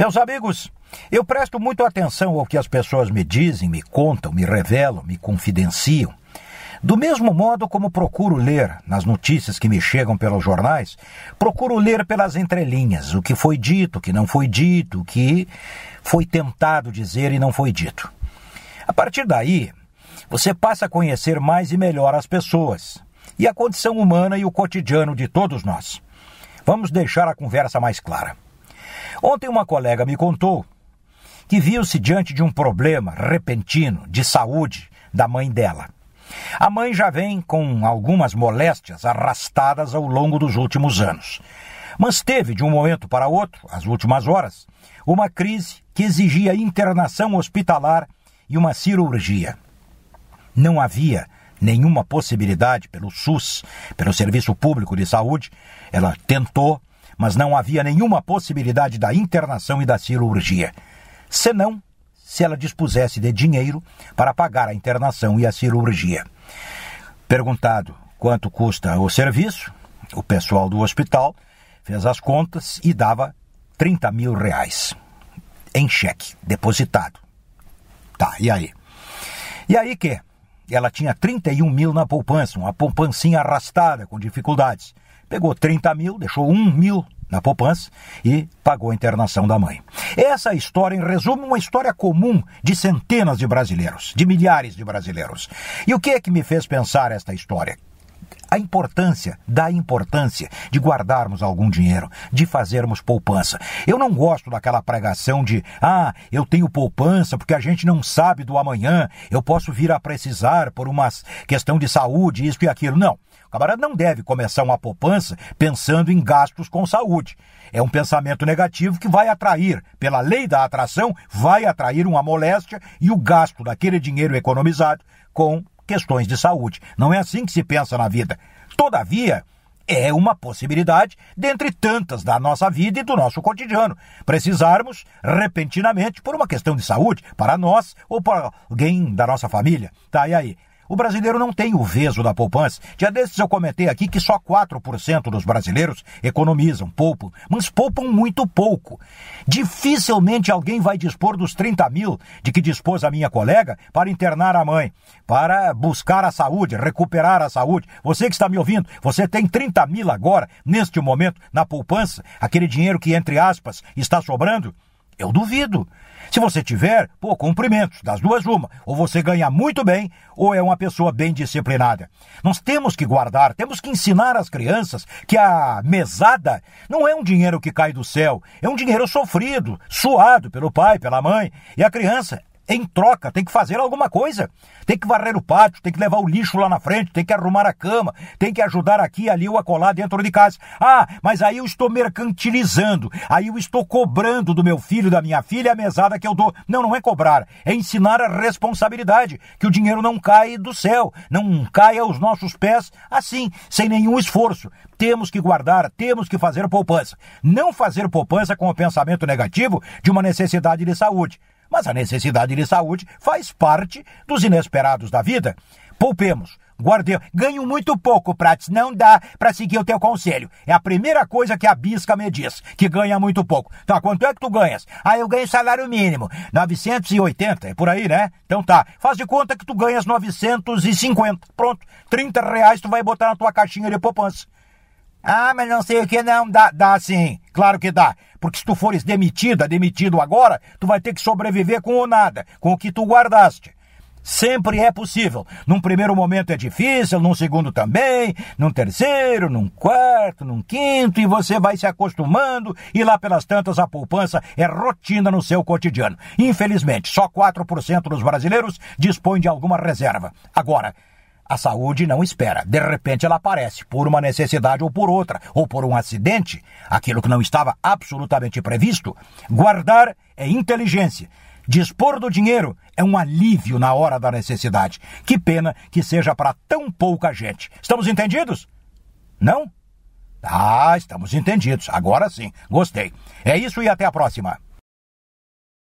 Meus amigos, eu presto muito atenção ao que as pessoas me dizem, me contam, me revelam, me confidenciam. Do mesmo modo como procuro ler nas notícias que me chegam pelos jornais, procuro ler pelas entrelinhas o que foi dito, o que não foi dito, o que foi tentado dizer e não foi dito. A partir daí, você passa a conhecer mais e melhor as pessoas e a condição humana e o cotidiano de todos nós. Vamos deixar a conversa mais clara. Ontem uma colega me contou que viu-se diante de um problema repentino de saúde da mãe dela. A mãe já vem com algumas moléstias arrastadas ao longo dos últimos anos. Mas teve, de um momento para outro, as últimas horas, uma crise que exigia internação hospitalar e uma cirurgia. Não havia nenhuma possibilidade pelo SUS, pelo Serviço Público de Saúde. Ela tentou, mas não havia nenhuma possibilidade da internação e da cirurgia. Senão, se ela dispusesse de dinheiro para pagar a internação e a cirurgia. Perguntado quanto custa o serviço, o pessoal do hospital fez as contas e dava 30 mil reais em cheque, depositado. Tá, e aí? E aí que? Ela tinha 31 mil na poupança, uma poupancinha arrastada, com dificuldades. Pegou 30 mil, deixou 1 mil na poupança e pagou a internação da mãe. Essa história, em resumo, uma história comum de centenas de brasileiros, de milhares de brasileiros. E o que é que me fez pensar esta história? a importância, da importância de guardarmos algum dinheiro, de fazermos poupança. Eu não gosto daquela pregação de, ah, eu tenho poupança porque a gente não sabe do amanhã, eu posso vir a precisar por uma questão de saúde, isso e aquilo. Não. O camarada não deve começar uma poupança pensando em gastos com saúde. É um pensamento negativo que vai atrair, pela lei da atração, vai atrair uma moléstia e o gasto daquele dinheiro economizado com questões de saúde. Não é assim que se pensa na vida. Todavia, é uma possibilidade dentre tantas da nossa vida e do nosso cotidiano. Precisarmos repentinamente por uma questão de saúde para nós ou para alguém da nossa família. Tá, e aí? O brasileiro não tem o veso da poupança. Dia desses eu comentei aqui que só 4% dos brasileiros economizam, poupam, mas poupam muito pouco. Dificilmente alguém vai dispor dos 30 mil de que dispôs a minha colega para internar a mãe, para buscar a saúde, recuperar a saúde. Você que está me ouvindo, você tem 30 mil agora, neste momento, na poupança, aquele dinheiro que, entre aspas, está sobrando? Eu duvido. Se você tiver, pô, cumprimentos, das duas uma. Ou você ganha muito bem, ou é uma pessoa bem disciplinada. Nós temos que guardar, temos que ensinar as crianças que a mesada não é um dinheiro que cai do céu, é um dinheiro sofrido, suado pelo pai, pela mãe. E a criança em troca, tem que fazer alguma coisa. Tem que varrer o pátio, tem que levar o lixo lá na frente, tem que arrumar a cama, tem que ajudar aqui, ali ou acolá dentro de casa. Ah, mas aí eu estou mercantilizando, aí eu estou cobrando do meu filho, da minha filha a mesada que eu dou. Não, não é cobrar, é ensinar a responsabilidade, que o dinheiro não cai do céu, não cai aos nossos pés assim, sem nenhum esforço. Temos que guardar, temos que fazer poupança. Não fazer poupança com o pensamento negativo de uma necessidade de saúde. Mas a necessidade de saúde faz parte dos inesperados da vida. Poupemos, guardemos. Ganho muito pouco, Prates. Não dá para seguir o teu conselho. É a primeira coisa que a bisca me diz, que ganha muito pouco. Tá, quanto é que tu ganhas? Ah, eu ganho salário mínimo. 980, é por aí, né? Então tá. Faz de conta que tu ganhas 950. Pronto. 30 reais tu vai botar na tua caixinha de poupança. Ah, mas não sei o que, não. Dá, dá sim. Claro que dá. Porque se tu fores demitida, demitido agora, tu vai ter que sobreviver com o nada, com o que tu guardaste. Sempre é possível. Num primeiro momento é difícil, num segundo também, num terceiro, num quarto, num quinto, e você vai se acostumando, e lá pelas tantas a poupança é rotina no seu cotidiano. Infelizmente, só 4% dos brasileiros dispõem de alguma reserva. Agora, a saúde não espera. De repente ela aparece, por uma necessidade ou por outra, ou por um acidente, aquilo que não estava absolutamente previsto. Guardar é inteligência. Dispor do dinheiro é um alívio na hora da necessidade. Que pena que seja para tão pouca gente. Estamos entendidos? Não? Ah, estamos entendidos. Agora sim. Gostei. É isso e até a próxima.